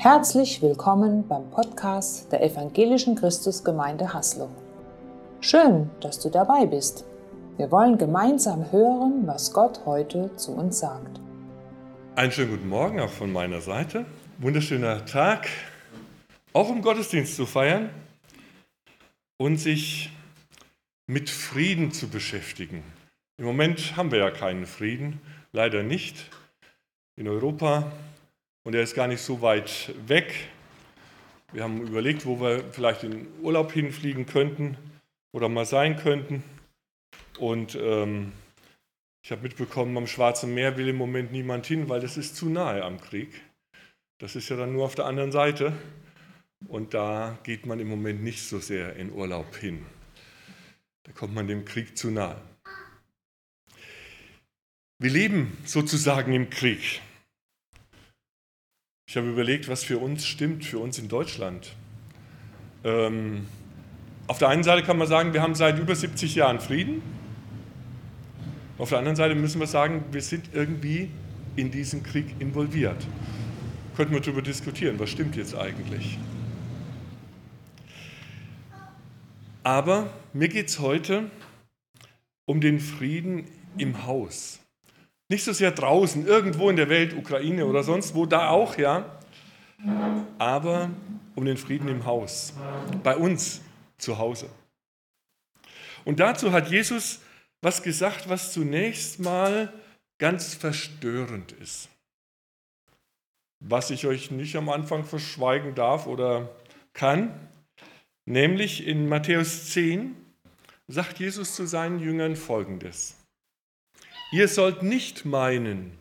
Herzlich willkommen beim Podcast der Evangelischen Christusgemeinde Haslo. Schön, dass du dabei bist. Wir wollen gemeinsam hören, was Gott heute zu uns sagt. Einen schönen guten Morgen auch von meiner Seite. Wunderschöner Tag, auch um Gottesdienst zu feiern und sich mit Frieden zu beschäftigen. Im Moment haben wir ja keinen Frieden, leider nicht in Europa und er ist gar nicht so weit weg. Wir haben überlegt, wo wir vielleicht in Urlaub hinfliegen könnten oder mal sein könnten. Und ähm, ich habe mitbekommen, am Schwarzen Meer will im Moment niemand hin, weil das ist zu nahe am Krieg. Das ist ja dann nur auf der anderen Seite. Und da geht man im Moment nicht so sehr in Urlaub hin. Da kommt man dem Krieg zu nahe. Wir leben sozusagen im Krieg. Ich habe überlegt, was für uns stimmt, für uns in Deutschland. Ähm, auf der einen Seite kann man sagen, wir haben seit über 70 Jahren Frieden. Auf der anderen Seite müssen wir sagen, wir sind irgendwie in diesen Krieg involviert. Könnten wir darüber diskutieren, was stimmt jetzt eigentlich? Aber mir geht es heute um den Frieden im Haus. Nicht so sehr draußen, irgendwo in der Welt, Ukraine oder sonst wo, da auch, ja. Aber um den Frieden im Haus, bei uns zu Hause. Und dazu hat Jesus was gesagt, was zunächst mal ganz verstörend ist. Was ich euch nicht am Anfang verschweigen darf oder kann, nämlich in Matthäus 10 sagt Jesus zu seinen Jüngern folgendes. Ihr sollt nicht meinen,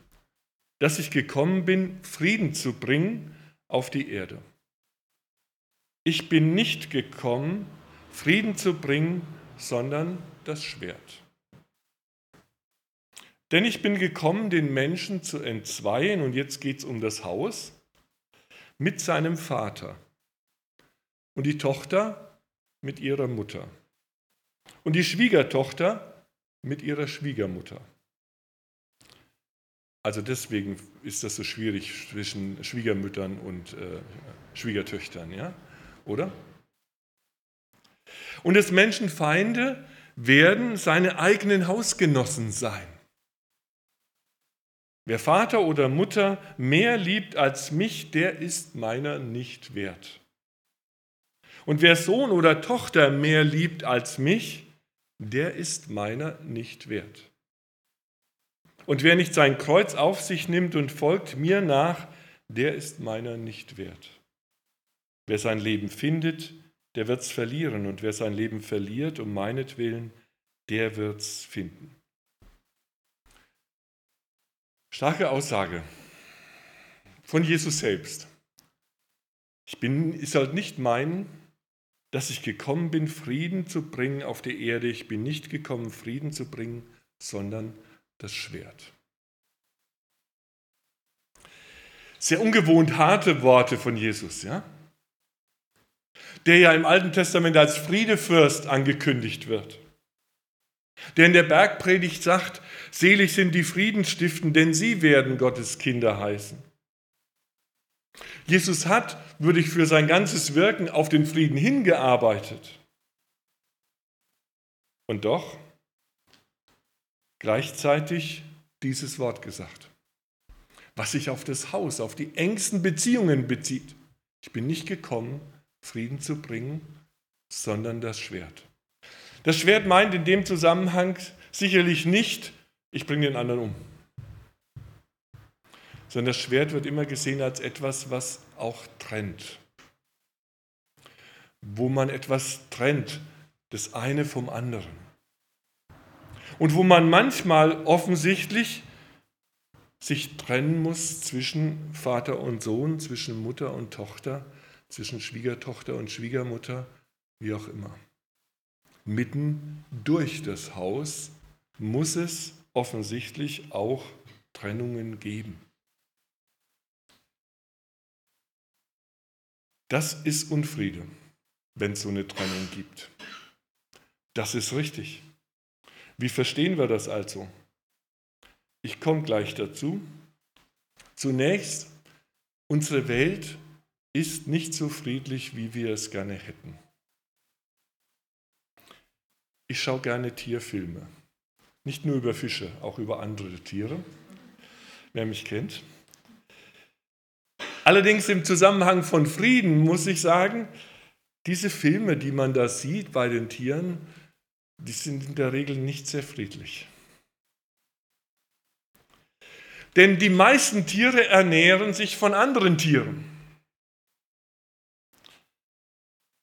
dass ich gekommen bin, Frieden zu bringen auf die Erde. Ich bin nicht gekommen, Frieden zu bringen, sondern das Schwert. Denn ich bin gekommen, den Menschen zu entzweien, und jetzt geht es um das Haus, mit seinem Vater und die Tochter mit ihrer Mutter und die Schwiegertochter mit ihrer Schwiegermutter. Also deswegen ist das so schwierig zwischen Schwiegermüttern und äh, Schwiegertöchtern, ja? Oder? Und des Menschen Feinde werden seine eigenen Hausgenossen sein. Wer Vater oder Mutter mehr liebt als mich, der ist meiner nicht wert. Und wer Sohn oder Tochter mehr liebt als mich, der ist meiner nicht wert. Und wer nicht sein Kreuz auf sich nimmt und folgt mir nach, der ist meiner nicht wert. Wer sein Leben findet, der wird es verlieren. Und wer sein Leben verliert um meinetwillen, der wird es finden. Starke Aussage von Jesus selbst. Ich, bin, ich soll nicht meinen, dass ich gekommen bin, Frieden zu bringen auf die Erde. Ich bin nicht gekommen, Frieden zu bringen, sondern das Schwert. Sehr ungewohnt harte Worte von Jesus, ja? Der ja im Alten Testament als Friedefürst angekündigt wird. Der in der Bergpredigt sagt, selig sind die Friedensstiften, denn sie werden Gottes Kinder heißen. Jesus hat, würde ich für sein ganzes Wirken auf den Frieden hingearbeitet. Und doch gleichzeitig dieses Wort gesagt, was sich auf das Haus, auf die engsten Beziehungen bezieht. Ich bin nicht gekommen, Frieden zu bringen, sondern das Schwert. Das Schwert meint in dem Zusammenhang sicherlich nicht, ich bringe den anderen um, sondern das Schwert wird immer gesehen als etwas, was auch trennt. Wo man etwas trennt, das eine vom anderen und wo man manchmal offensichtlich sich trennen muss zwischen Vater und Sohn, zwischen Mutter und Tochter, zwischen Schwiegertochter und Schwiegermutter, wie auch immer. Mitten durch das Haus muss es offensichtlich auch Trennungen geben. Das ist Unfriede, wenn es so eine Trennung gibt. Das ist richtig. Wie verstehen wir das also? Ich komme gleich dazu. Zunächst, unsere Welt ist nicht so friedlich, wie wir es gerne hätten. Ich schaue gerne Tierfilme. Nicht nur über Fische, auch über andere Tiere, wer mich kennt. Allerdings im Zusammenhang von Frieden muss ich sagen, diese Filme, die man da sieht bei den Tieren, die sind in der Regel nicht sehr friedlich. Denn die meisten Tiere ernähren sich von anderen Tieren.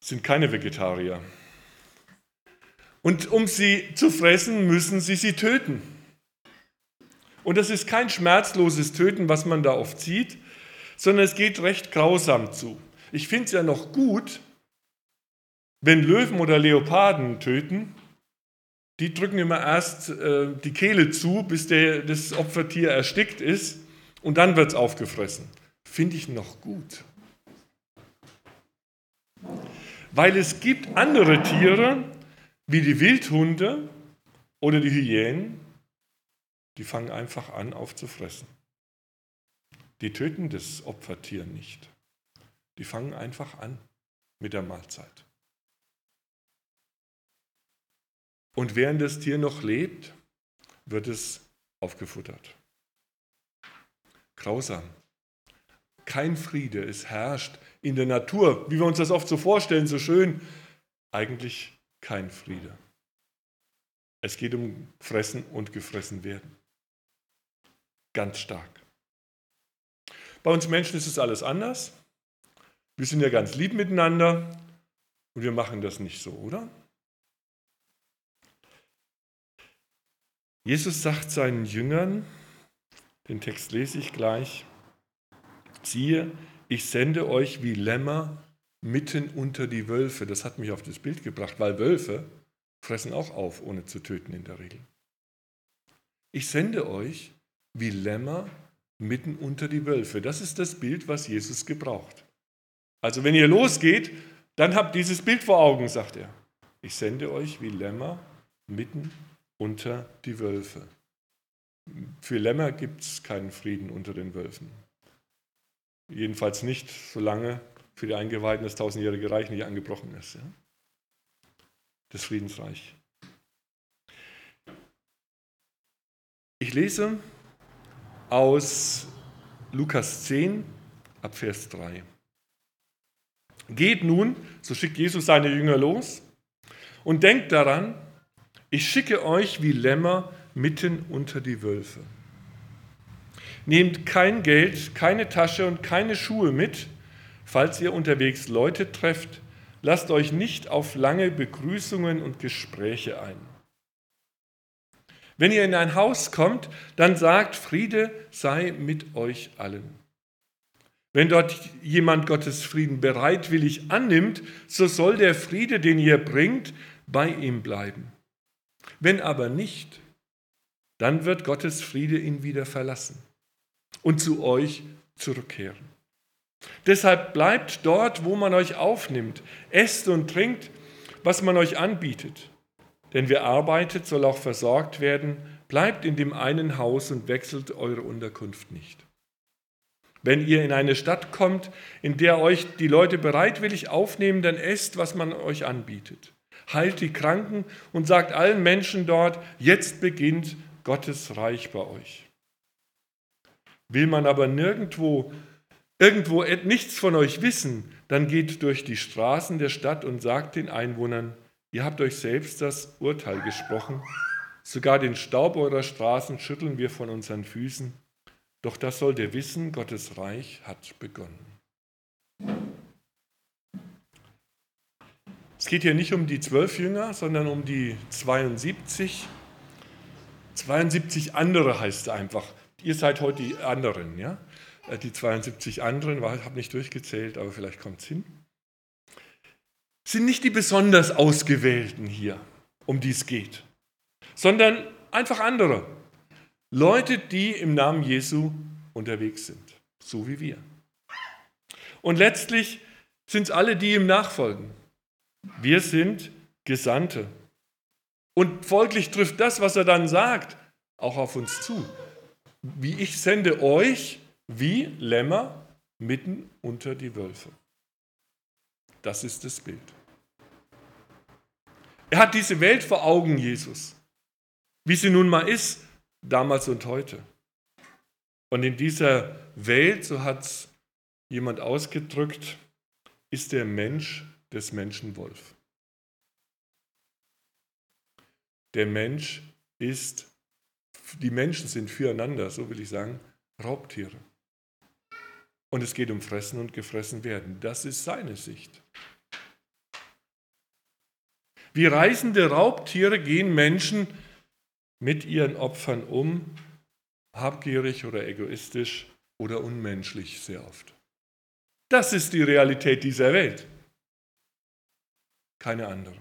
Sind keine Vegetarier. Und um sie zu fressen, müssen sie sie töten. Und das ist kein schmerzloses Töten, was man da oft sieht, sondern es geht recht grausam zu. Ich finde es ja noch gut, wenn Löwen oder Leoparden töten, die drücken immer erst äh, die Kehle zu, bis der, das Opfertier erstickt ist und dann wird es aufgefressen. Finde ich noch gut. Weil es gibt andere Tiere, wie die Wildhunde oder die Hyänen, die fangen einfach an aufzufressen. Die töten das Opfertier nicht. Die fangen einfach an mit der Mahlzeit. Und während das Tier noch lebt, wird es aufgefuttert. Grausam. Kein Friede, es herrscht in der Natur, wie wir uns das oft so vorstellen, so schön. Eigentlich kein Friede. Es geht um Fressen und gefressen werden. Ganz stark. Bei uns Menschen ist es alles anders. Wir sind ja ganz lieb miteinander und wir machen das nicht so, oder? Jesus sagt seinen Jüngern, den Text lese ich gleich, siehe, ich sende euch wie Lämmer mitten unter die Wölfe. Das hat mich auf das Bild gebracht, weil Wölfe fressen auch auf, ohne zu töten in der Regel. Ich sende euch wie Lämmer mitten unter die Wölfe. Das ist das Bild, was Jesus gebraucht. Also wenn ihr losgeht, dann habt dieses Bild vor Augen, sagt er. Ich sende euch wie Lämmer mitten unter die Wölfe. Für Lämmer gibt es keinen Frieden unter den Wölfen. Jedenfalls nicht, solange für die Eingeweihten das tausendjährige Reich nicht angebrochen ist. Ja? Das Friedensreich. Ich lese aus Lukas 10 ab Vers 3. Geht nun, so schickt Jesus seine Jünger los, und denkt daran, ich schicke euch wie Lämmer mitten unter die Wölfe. Nehmt kein Geld, keine Tasche und keine Schuhe mit, falls ihr unterwegs Leute trefft. Lasst euch nicht auf lange Begrüßungen und Gespräche ein. Wenn ihr in ein Haus kommt, dann sagt, Friede sei mit euch allen. Wenn dort jemand Gottes Frieden bereitwillig annimmt, so soll der Friede, den ihr bringt, bei ihm bleiben. Wenn aber nicht, dann wird Gottes Friede ihn wieder verlassen und zu euch zurückkehren. Deshalb bleibt dort, wo man euch aufnimmt, esst und trinkt, was man euch anbietet. Denn wer arbeitet, soll auch versorgt werden. Bleibt in dem einen Haus und wechselt eure Unterkunft nicht. Wenn ihr in eine Stadt kommt, in der euch die Leute bereitwillig aufnehmen, dann esst, was man euch anbietet heilt die Kranken und sagt allen Menschen dort, jetzt beginnt Gottes Reich bei euch. Will man aber nirgendwo, irgendwo nichts von euch wissen, dann geht durch die Straßen der Stadt und sagt den Einwohnern, ihr habt euch selbst das Urteil gesprochen, sogar den Staub eurer Straßen schütteln wir von unseren Füßen, doch das sollt ihr wissen, Gottes Reich hat begonnen. Es geht hier nicht um die zwölf Jünger, sondern um die 72. 72 andere heißt es einfach. Ihr seid heute die anderen, ja? Äh, die 72 anderen, ich habe nicht durchgezählt, aber vielleicht kommt es hin. Sind nicht die besonders Ausgewählten hier, um die es geht, sondern einfach andere. Leute, die im Namen Jesu unterwegs sind, so wie wir. Und letztlich sind es alle, die ihm nachfolgen. Wir sind Gesandte. Und folglich trifft das, was er dann sagt, auch auf uns zu. Wie ich sende euch wie Lämmer mitten unter die Wölfe. Das ist das Bild. Er hat diese Welt vor Augen, Jesus, wie sie nun mal ist, damals und heute. Und in dieser Welt, so hat es jemand ausgedrückt, ist der Mensch des Menschen Wolf. Der Mensch ist, die Menschen sind füreinander, so will ich sagen, Raubtiere. Und es geht um Fressen und Gefressen werden. Das ist seine Sicht. Wie reißende Raubtiere gehen Menschen mit ihren Opfern um, habgierig oder egoistisch oder unmenschlich sehr oft. Das ist die Realität dieser Welt. Keine andere.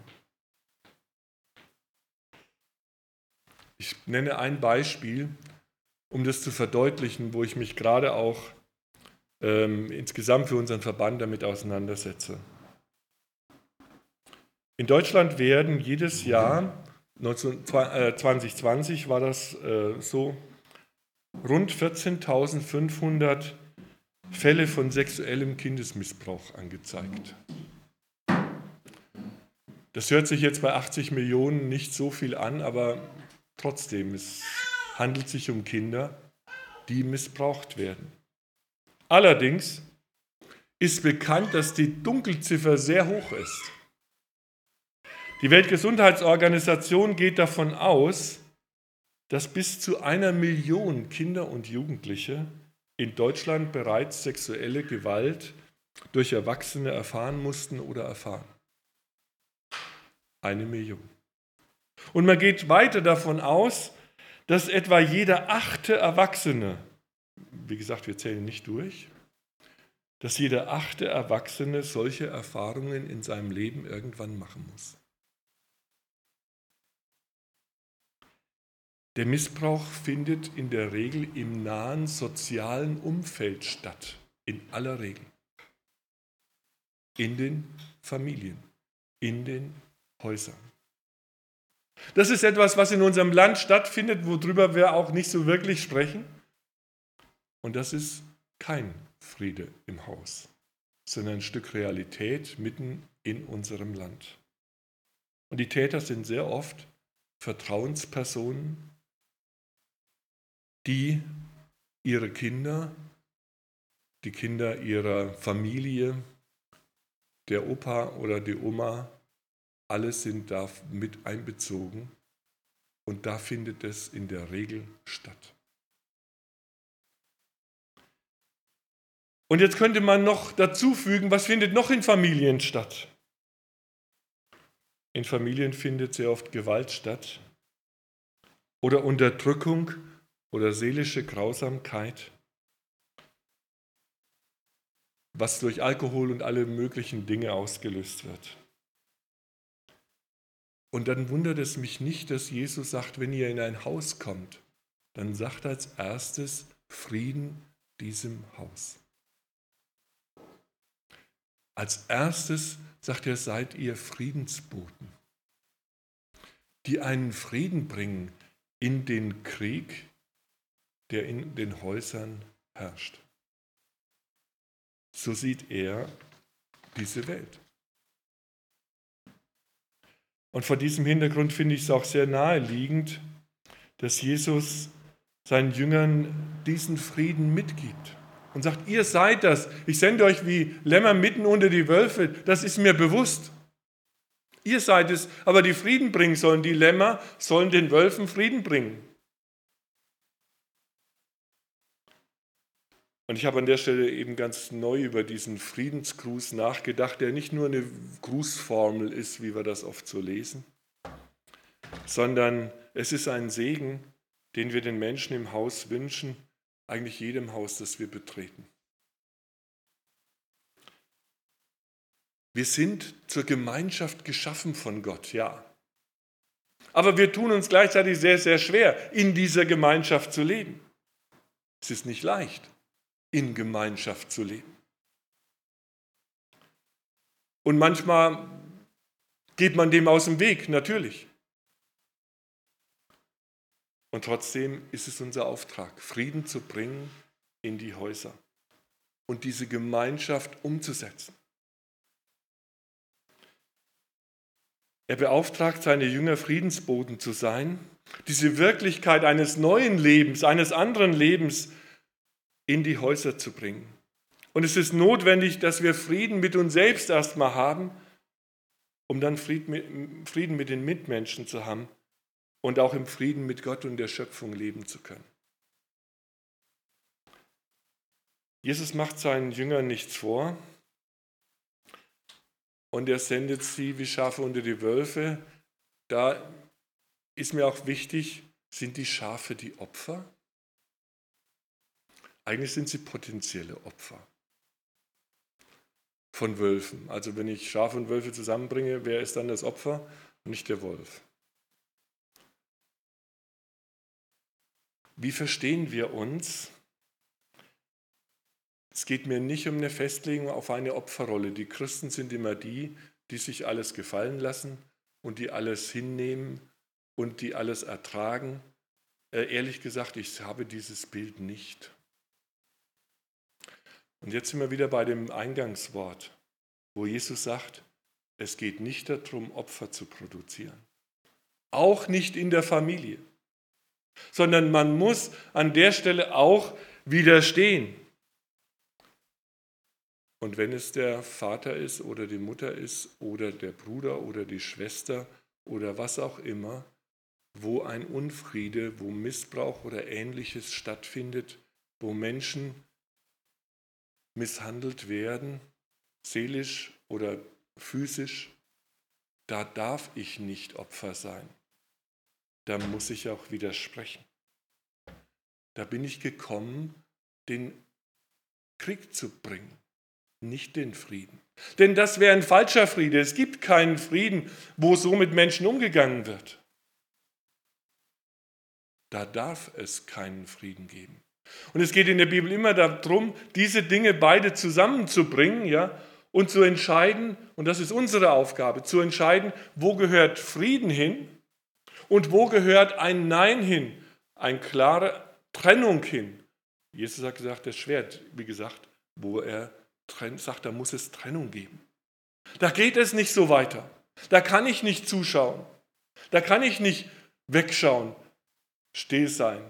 Ich nenne ein Beispiel, um das zu verdeutlichen, wo ich mich gerade auch ähm, insgesamt für unseren Verband damit auseinandersetze. In Deutschland werden jedes Jahr, 2020 äh, war das äh, so, rund 14.500 Fälle von sexuellem Kindesmissbrauch angezeigt. Das hört sich jetzt bei 80 Millionen nicht so viel an, aber trotzdem, es handelt sich um Kinder, die missbraucht werden. Allerdings ist bekannt, dass die Dunkelziffer sehr hoch ist. Die Weltgesundheitsorganisation geht davon aus, dass bis zu einer Million Kinder und Jugendliche in Deutschland bereits sexuelle Gewalt durch Erwachsene erfahren mussten oder erfahren. Eine Million. Und man geht weiter davon aus, dass etwa jeder achte Erwachsene, wie gesagt, wir zählen nicht durch, dass jeder achte Erwachsene solche Erfahrungen in seinem Leben irgendwann machen muss. Der Missbrauch findet in der Regel im nahen sozialen Umfeld statt, in aller Regel. In den Familien, in den Häusern. Das ist etwas, was in unserem Land stattfindet, worüber wir auch nicht so wirklich sprechen. Und das ist kein Friede im Haus, sondern ein Stück Realität mitten in unserem Land. Und die Täter sind sehr oft Vertrauenspersonen, die ihre Kinder, die Kinder ihrer Familie, der Opa oder die Oma alle sind da mit einbezogen und da findet es in der Regel statt. Und jetzt könnte man noch dazu fügen, was findet noch in Familien statt? In Familien findet sehr oft Gewalt statt oder Unterdrückung oder seelische Grausamkeit, was durch Alkohol und alle möglichen Dinge ausgelöst wird. Und dann wundert es mich nicht, dass Jesus sagt, wenn ihr in ein Haus kommt, dann sagt als erstes Frieden diesem Haus. Als erstes sagt er, seid ihr Friedensboten, die einen Frieden bringen in den Krieg, der in den Häusern herrscht. So sieht er diese Welt. Und vor diesem Hintergrund finde ich es auch sehr naheliegend, dass Jesus seinen Jüngern diesen Frieden mitgibt und sagt, ihr seid das. Ich sende euch wie Lämmer mitten unter die Wölfe. Das ist mir bewusst. Ihr seid es, aber die Frieden bringen sollen. Die Lämmer sollen den Wölfen Frieden bringen. Und ich habe an der Stelle eben ganz neu über diesen Friedensgruß nachgedacht, der nicht nur eine Grußformel ist, wie wir das oft so lesen, sondern es ist ein Segen, den wir den Menschen im Haus wünschen, eigentlich jedem Haus, das wir betreten. Wir sind zur Gemeinschaft geschaffen von Gott, ja. Aber wir tun uns gleichzeitig sehr, sehr schwer, in dieser Gemeinschaft zu leben. Es ist nicht leicht in Gemeinschaft zu leben. Und manchmal geht man dem aus dem Weg, natürlich. Und trotzdem ist es unser Auftrag, Frieden zu bringen in die Häuser und diese Gemeinschaft umzusetzen. Er beauftragt seine Jünger, Friedensboten zu sein, diese Wirklichkeit eines neuen Lebens, eines anderen Lebens in die Häuser zu bringen. Und es ist notwendig, dass wir Frieden mit uns selbst erstmal haben, um dann Frieden mit den Mitmenschen zu haben und auch im Frieden mit Gott und der Schöpfung leben zu können. Jesus macht seinen Jüngern nichts vor und er sendet sie wie Schafe unter die Wölfe. Da ist mir auch wichtig, sind die Schafe die Opfer? Eigentlich sind sie potenzielle Opfer von Wölfen. Also wenn ich Schafe und Wölfe zusammenbringe, wer ist dann das Opfer? Nicht der Wolf. Wie verstehen wir uns? Es geht mir nicht um eine Festlegung auf eine Opferrolle. Die Christen sind immer die, die sich alles gefallen lassen und die alles hinnehmen und die alles ertragen. Äh, ehrlich gesagt, ich habe dieses Bild nicht. Und jetzt sind wir wieder bei dem Eingangswort, wo Jesus sagt, es geht nicht darum, Opfer zu produzieren. Auch nicht in der Familie, sondern man muss an der Stelle auch widerstehen. Und wenn es der Vater ist oder die Mutter ist oder der Bruder oder die Schwester oder was auch immer, wo ein Unfriede, wo Missbrauch oder ähnliches stattfindet, wo Menschen misshandelt werden, seelisch oder physisch, da darf ich nicht Opfer sein. Da muss ich auch widersprechen. Da bin ich gekommen, den Krieg zu bringen nicht den Frieden. Denn das wäre ein falscher Friede. Es gibt keinen Frieden, wo so mit Menschen umgegangen wird. Da darf es keinen Frieden geben. Und es geht in der Bibel immer darum, diese Dinge beide zusammenzubringen, ja, und zu entscheiden, und das ist unsere Aufgabe, zu entscheiden, wo gehört Frieden hin und wo gehört ein Nein hin, eine klare Trennung hin. Jesus hat gesagt, das Schwert, wie gesagt, wo er sagt, da muss es Trennung geben. Da geht es nicht so weiter. Da kann ich nicht zuschauen. Da kann ich nicht wegschauen, still sein,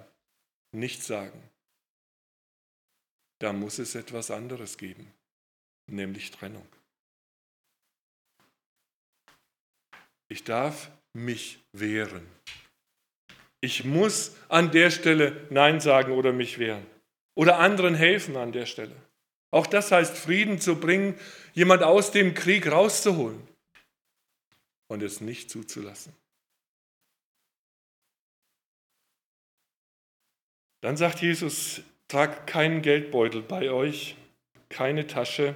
nichts sagen. Da muss es etwas anderes geben, nämlich Trennung. Ich darf mich wehren. Ich muss an der Stelle Nein sagen oder mich wehren. Oder anderen helfen an der Stelle. Auch das heißt, Frieden zu bringen, jemand aus dem Krieg rauszuholen und es nicht zuzulassen. Dann sagt Jesus, tragt keinen Geldbeutel bei euch, keine Tasche,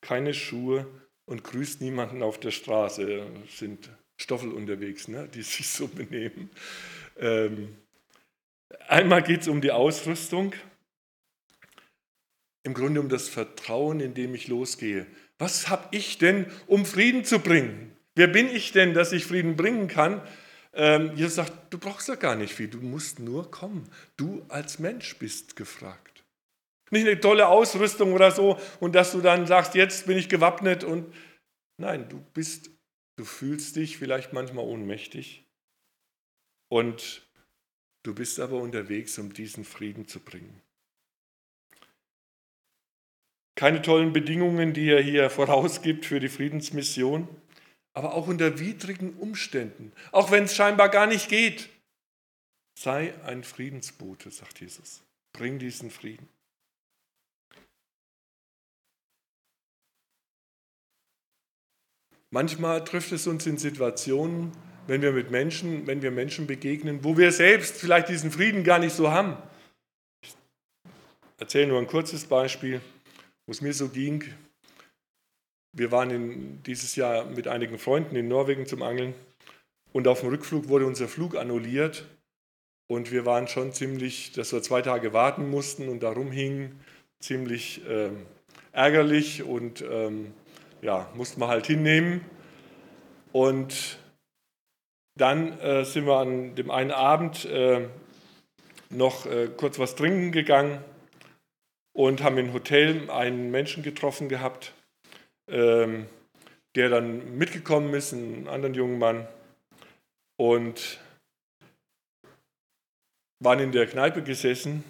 keine Schuhe und grüßt niemanden auf der Straße. Sind Stoffel unterwegs, ne, die sich so benehmen. Ähm, einmal geht es um die Ausrüstung im Grunde um das Vertrauen, in dem ich losgehe. Was habe ich denn, um Frieden zu bringen? Wer bin ich denn, dass ich Frieden bringen kann? Ähm, Jesus sagt, du brauchst ja gar nicht viel, du musst nur kommen. Du als Mensch bist gefragt. Nicht eine tolle Ausrüstung oder so und dass du dann sagst, jetzt bin ich gewappnet und nein, du bist, du fühlst dich vielleicht manchmal ohnmächtig und du bist aber unterwegs, um diesen Frieden zu bringen. Keine tollen Bedingungen, die er hier vorausgibt für die Friedensmission, aber auch unter widrigen Umständen, auch wenn es scheinbar gar nicht geht. Sei ein Friedensbote, sagt Jesus. Bring diesen Frieden. Manchmal trifft es uns in Situationen, wenn wir mit Menschen, wenn wir Menschen begegnen, wo wir selbst vielleicht diesen Frieden gar nicht so haben. Ich erzähle nur ein kurzes Beispiel wo es mir so ging. Wir waren in, dieses Jahr mit einigen Freunden in Norwegen zum Angeln und auf dem Rückflug wurde unser Flug annulliert und wir waren schon ziemlich, dass wir zwei Tage warten mussten und darum hingen, ziemlich äh, ärgerlich und ähm, ja, mussten wir halt hinnehmen. Und dann äh, sind wir an dem einen Abend äh, noch äh, kurz was trinken gegangen und haben im Hotel einen Menschen getroffen gehabt, ähm, der dann mitgekommen ist, einen anderen jungen Mann, und waren in der Kneipe gesessen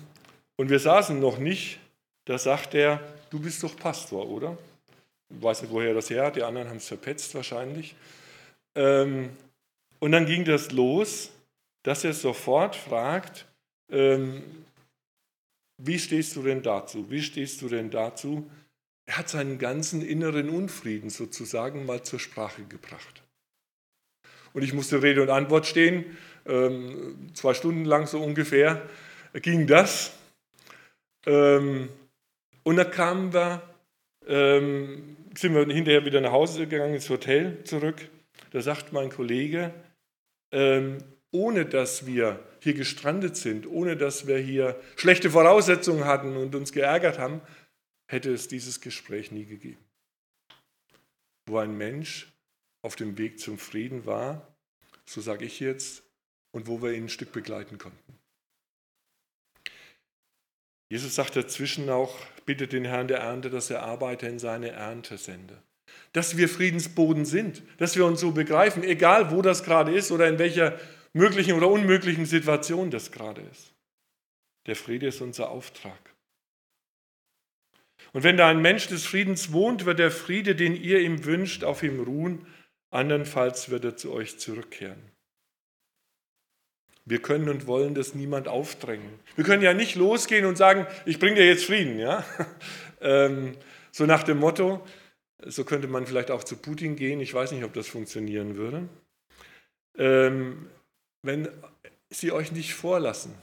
und wir saßen noch nicht. Da sagt er, du bist doch Pastor, oder? Ich weiß nicht, woher das her hat, die anderen haben es verpetzt wahrscheinlich. Ähm, und dann ging das los, dass er sofort fragt, ähm, wie stehst du denn dazu? Wie stehst du denn dazu? Er hat seinen ganzen inneren Unfrieden sozusagen mal zur Sprache gebracht. Und ich musste Rede und Antwort stehen, ähm, zwei Stunden lang so ungefähr ging das. Ähm, und da kamen wir, ähm, sind wir hinterher wieder nach Hause gegangen, ins Hotel zurück. Da sagt mein Kollege, ohne dass wir hier gestrandet sind, ohne dass wir hier schlechte Voraussetzungen hatten und uns geärgert haben, hätte es dieses Gespräch nie gegeben. Wo ein Mensch auf dem Weg zum Frieden war, so sage ich jetzt, und wo wir ihn ein Stück begleiten konnten. Jesus sagt dazwischen auch, bittet den Herrn der Ernte, dass er Arbeiter in seine Ernte sende. Dass wir Friedensboden sind, dass wir uns so begreifen, egal wo das gerade ist oder in welcher möglichen oder unmöglichen Situation das gerade ist. Der Friede ist unser Auftrag. Und wenn da ein Mensch des Friedens wohnt, wird der Friede, den ihr ihm wünscht, auf ihm ruhen, andernfalls wird er zu euch zurückkehren. Wir können und wollen das niemand aufdrängen. Wir können ja nicht losgehen und sagen, ich bringe dir jetzt Frieden. Ja? Ähm, so nach dem Motto, so könnte man vielleicht auch zu Putin gehen. Ich weiß nicht, ob das funktionieren würde. Ähm, wenn sie euch nicht vorlassen,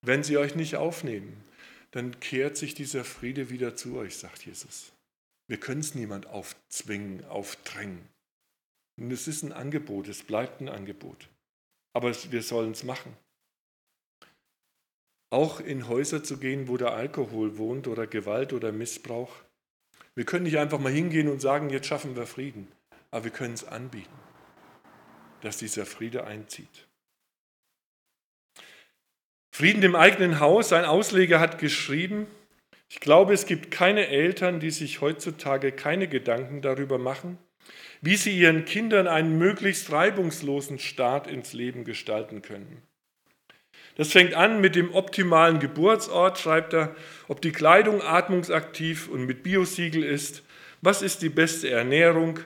wenn sie euch nicht aufnehmen, dann kehrt sich dieser Friede wieder zu euch, sagt Jesus. Wir können es niemand aufzwingen, aufdrängen. Und es ist ein Angebot, es bleibt ein Angebot aber wir sollen es machen. Auch in Häuser zu gehen, wo der Alkohol wohnt oder Gewalt oder Missbrauch. Wir können nicht einfach mal hingehen und sagen, jetzt schaffen wir Frieden, aber wir können es anbieten, dass dieser Friede einzieht. Frieden im eigenen Haus, ein Ausleger hat geschrieben, ich glaube, es gibt keine Eltern, die sich heutzutage keine Gedanken darüber machen, wie sie ihren Kindern einen möglichst reibungslosen Start ins Leben gestalten können. Das fängt an mit dem optimalen Geburtsort, schreibt er, ob die Kleidung atmungsaktiv und mit Biosiegel ist, was ist die beste Ernährung,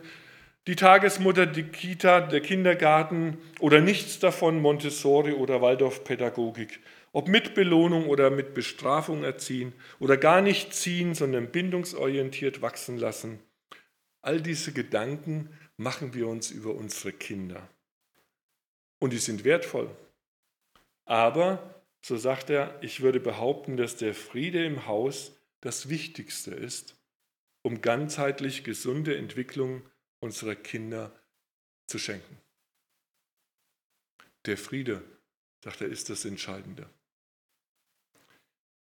die Tagesmutter, die Kita, der Kindergarten oder nichts davon, Montessori oder Waldorfpädagogik, ob mit Belohnung oder mit Bestrafung erziehen oder gar nicht ziehen, sondern bindungsorientiert wachsen lassen. All diese Gedanken machen wir uns über unsere Kinder. Und die sind wertvoll. Aber, so sagt er, ich würde behaupten, dass der Friede im Haus das Wichtigste ist, um ganzheitlich gesunde Entwicklung unserer Kinder zu schenken. Der Friede, sagt er, ist das Entscheidende.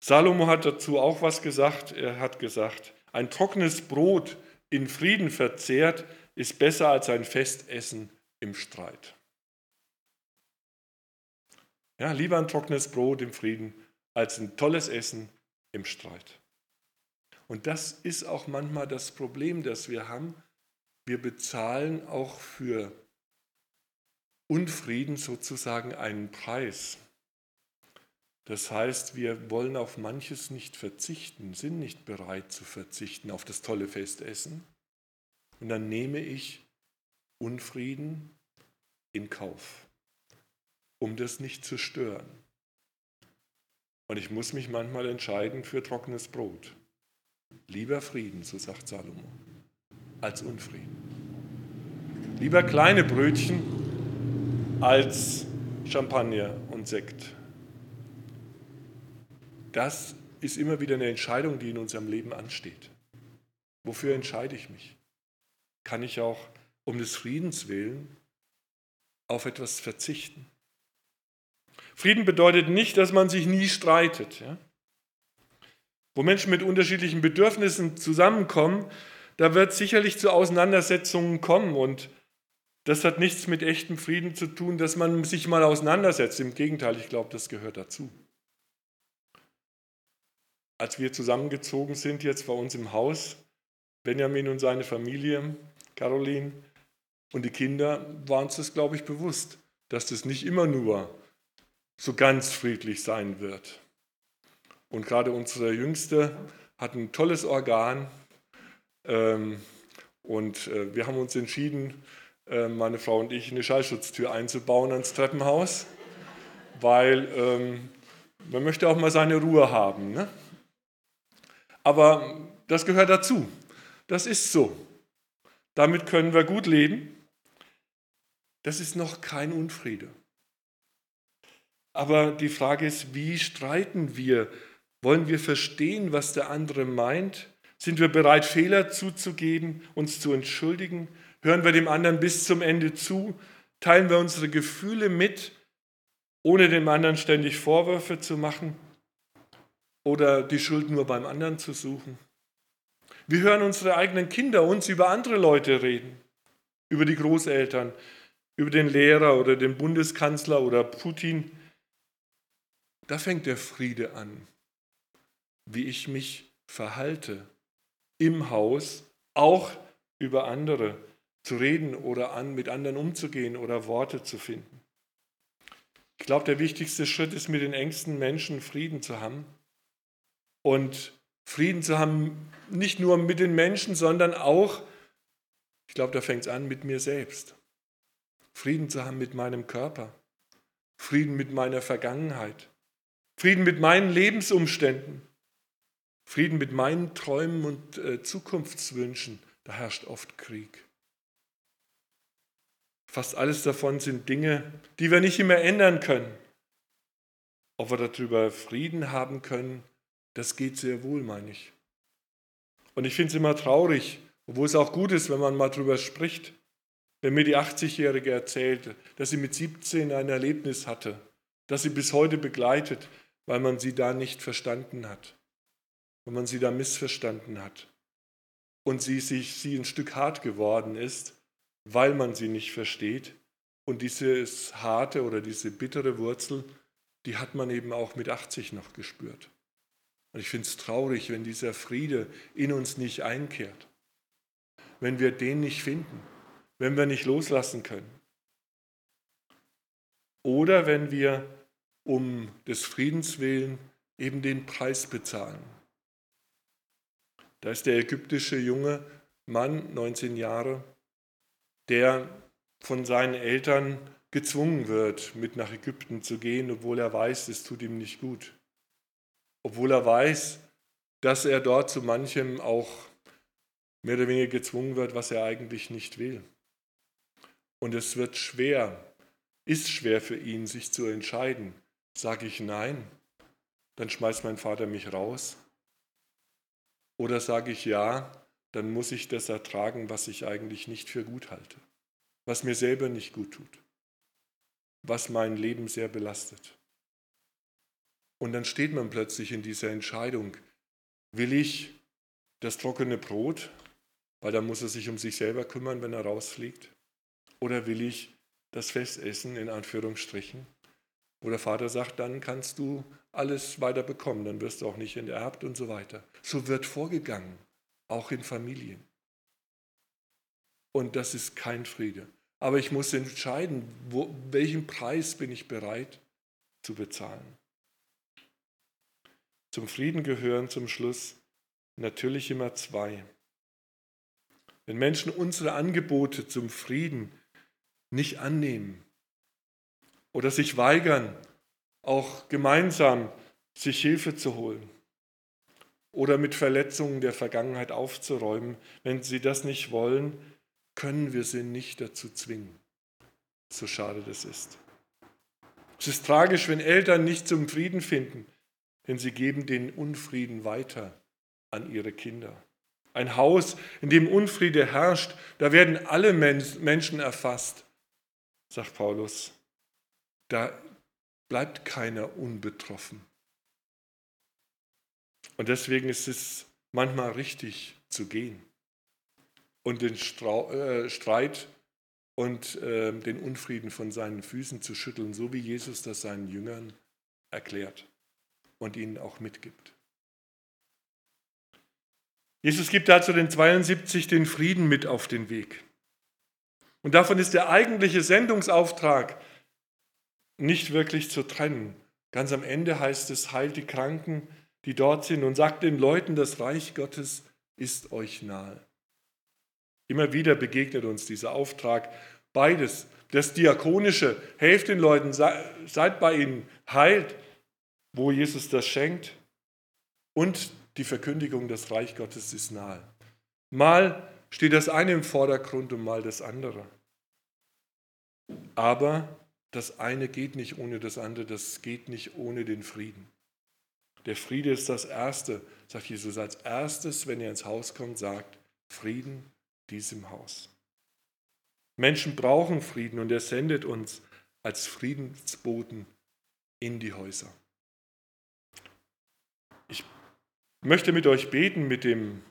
Salomo hat dazu auch was gesagt. Er hat gesagt, ein trockenes Brot in Frieden verzehrt, ist besser als ein Festessen im Streit. Ja, lieber ein trockenes Brot im Frieden als ein tolles Essen im Streit. Und das ist auch manchmal das Problem, das wir haben. Wir bezahlen auch für Unfrieden sozusagen einen Preis. Das heißt, wir wollen auf manches nicht verzichten, sind nicht bereit zu verzichten auf das tolle Festessen. Und dann nehme ich Unfrieden in Kauf, um das nicht zu stören. Und ich muss mich manchmal entscheiden für trockenes Brot. Lieber Frieden, so sagt Salomo, als Unfrieden. Lieber kleine Brötchen als Champagner und Sekt. Das ist immer wieder eine Entscheidung, die in unserem Leben ansteht. Wofür entscheide ich mich? Kann ich auch um des Friedens willen auf etwas verzichten? Frieden bedeutet nicht, dass man sich nie streitet. Ja? Wo Menschen mit unterschiedlichen Bedürfnissen zusammenkommen, da wird sicherlich zu Auseinandersetzungen kommen und das hat nichts mit echtem Frieden zu tun, dass man sich mal auseinandersetzt. Im Gegenteil, ich glaube, das gehört dazu als wir zusammengezogen sind, jetzt bei uns im Haus, Benjamin und seine Familie, Caroline und die Kinder waren es, glaube ich, bewusst, dass das nicht immer nur so ganz friedlich sein wird. Und gerade unsere Jüngste hat ein tolles Organ. Ähm, und äh, wir haben uns entschieden, äh, meine Frau und ich, eine Schallschutztür einzubauen ans Treppenhaus, weil ähm, man möchte auch mal seine Ruhe haben. Ne? Aber das gehört dazu. Das ist so. Damit können wir gut leben. Das ist noch kein Unfriede. Aber die Frage ist, wie streiten wir? Wollen wir verstehen, was der andere meint? Sind wir bereit, Fehler zuzugeben, uns zu entschuldigen? Hören wir dem anderen bis zum Ende zu? Teilen wir unsere Gefühle mit, ohne dem anderen ständig Vorwürfe zu machen oder die Schuld nur beim anderen zu suchen? Wir hören unsere eigenen Kinder uns über andere Leute reden, über die Großeltern, über den Lehrer oder den Bundeskanzler oder Putin. Da fängt der Friede an, wie ich mich verhalte im Haus, auch über andere zu reden oder an, mit anderen umzugehen oder Worte zu finden. Ich glaube, der wichtigste Schritt ist, mit den engsten Menschen Frieden zu haben. Und Frieden zu haben, nicht nur mit den Menschen, sondern auch, ich glaube, da fängt es an mit mir selbst. Frieden zu haben mit meinem Körper. Frieden mit meiner Vergangenheit. Frieden mit meinen Lebensumständen. Frieden mit meinen Träumen und äh, Zukunftswünschen. Da herrscht oft Krieg. Fast alles davon sind Dinge, die wir nicht immer ändern können. Ob wir darüber Frieden haben können, das geht sehr wohl, meine ich. Und ich finde es immer traurig, obwohl es auch gut ist, wenn man mal darüber spricht. Wenn mir die 80-Jährige erzählt, dass sie mit 17 ein Erlebnis hatte, das sie bis heute begleitet, weil man sie da nicht verstanden hat, weil man sie da missverstanden hat und sie sich sie ein Stück hart geworden ist, weil man sie nicht versteht. Und dieses harte oder diese bittere Wurzel, die hat man eben auch mit 80 noch gespürt. Und ich finde es traurig, wenn dieser Friede in uns nicht einkehrt, wenn wir den nicht finden, wenn wir nicht loslassen können. Oder wenn wir um des Friedens willen eben den Preis bezahlen. Da ist der ägyptische junge Mann, 19 Jahre, der von seinen Eltern gezwungen wird, mit nach Ägypten zu gehen, obwohl er weiß, es tut ihm nicht gut. Obwohl er weiß, dass er dort zu manchem auch mehr oder weniger gezwungen wird, was er eigentlich nicht will. Und es wird schwer, ist schwer für ihn, sich zu entscheiden. Sage ich nein, dann schmeißt mein Vater mich raus. Oder sage ich ja, dann muss ich das ertragen, was ich eigentlich nicht für gut halte, was mir selber nicht gut tut, was mein Leben sehr belastet. Und dann steht man plötzlich in dieser Entscheidung, will ich das trockene Brot, weil dann muss er sich um sich selber kümmern, wenn er rausfliegt, oder will ich das Festessen in Anführungsstrichen, wo der Vater sagt, dann kannst du alles weiter bekommen, dann wirst du auch nicht enterbt und so weiter. So wird vorgegangen auch in Familien. Und das ist kein Friede. Aber ich muss entscheiden, wo, welchen Preis bin ich bereit zu bezahlen. Zum Frieden gehören zum Schluss natürlich immer zwei. Wenn Menschen unsere Angebote zum Frieden nicht annehmen oder sich weigern, auch gemeinsam sich Hilfe zu holen, oder mit Verletzungen der Vergangenheit aufzuräumen. Wenn sie das nicht wollen, können wir sie nicht dazu zwingen, so schade das ist. Es ist tragisch, wenn Eltern nicht zum Frieden finden, denn sie geben den Unfrieden weiter an ihre Kinder. Ein Haus, in dem Unfriede herrscht, da werden alle Menschen erfasst, sagt Paulus. Da bleibt keiner unbetroffen. Und deswegen ist es manchmal richtig zu gehen und den äh, Streit und äh, den Unfrieden von seinen Füßen zu schütteln, so wie Jesus das seinen Jüngern erklärt und ihnen auch mitgibt. Jesus gibt also den 72 den Frieden mit auf den Weg. Und davon ist der eigentliche Sendungsauftrag nicht wirklich zu trennen. Ganz am Ende heißt es, heilt die Kranken, die dort sind und sagt den Leuten, das Reich Gottes ist euch nahe. Immer wieder begegnet uns dieser Auftrag, beides, das Diakonische, helft den Leuten, seid bei ihnen, heilt, wo Jesus das schenkt, und die Verkündigung, das Reich Gottes ist nahe. Mal steht das eine im Vordergrund und mal das andere. Aber das eine geht nicht ohne das andere, das geht nicht ohne den Frieden. Der Friede ist das Erste, sagt Jesus als erstes, wenn er ins Haus kommt, sagt, Frieden diesem Haus. Menschen brauchen Frieden und er sendet uns als Friedensboten in die Häuser. Ich möchte mit euch beten mit dem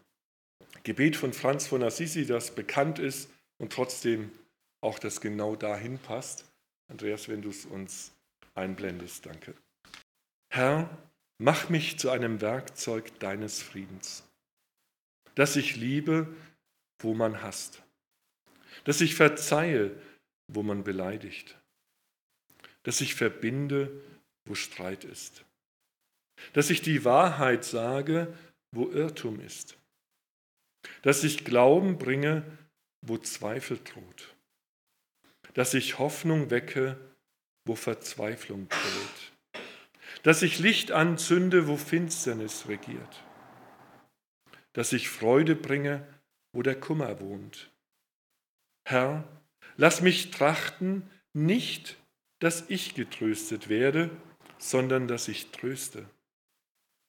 Gebet von Franz von Assisi, das bekannt ist und trotzdem auch das genau dahin passt. Andreas, wenn du es uns einblendest, danke. Herr, mach mich zu einem Werkzeug deines Friedens, dass ich liebe, wo man hasst, dass ich verzeihe, wo man beleidigt, dass ich verbinde, wo Streit ist, dass ich die Wahrheit sage, wo Irrtum ist, dass ich Glauben bringe, wo Zweifel droht, dass ich Hoffnung wecke, wo Verzweiflung droht, dass ich Licht anzünde, wo Finsternis regiert, dass ich Freude bringe, wo der Kummer wohnt. Herr, lass mich trachten, nicht, dass ich getröstet werde, sondern dass ich tröste.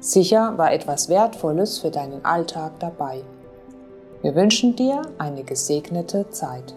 Sicher war etwas Wertvolles für deinen Alltag dabei. Wir wünschen dir eine gesegnete Zeit.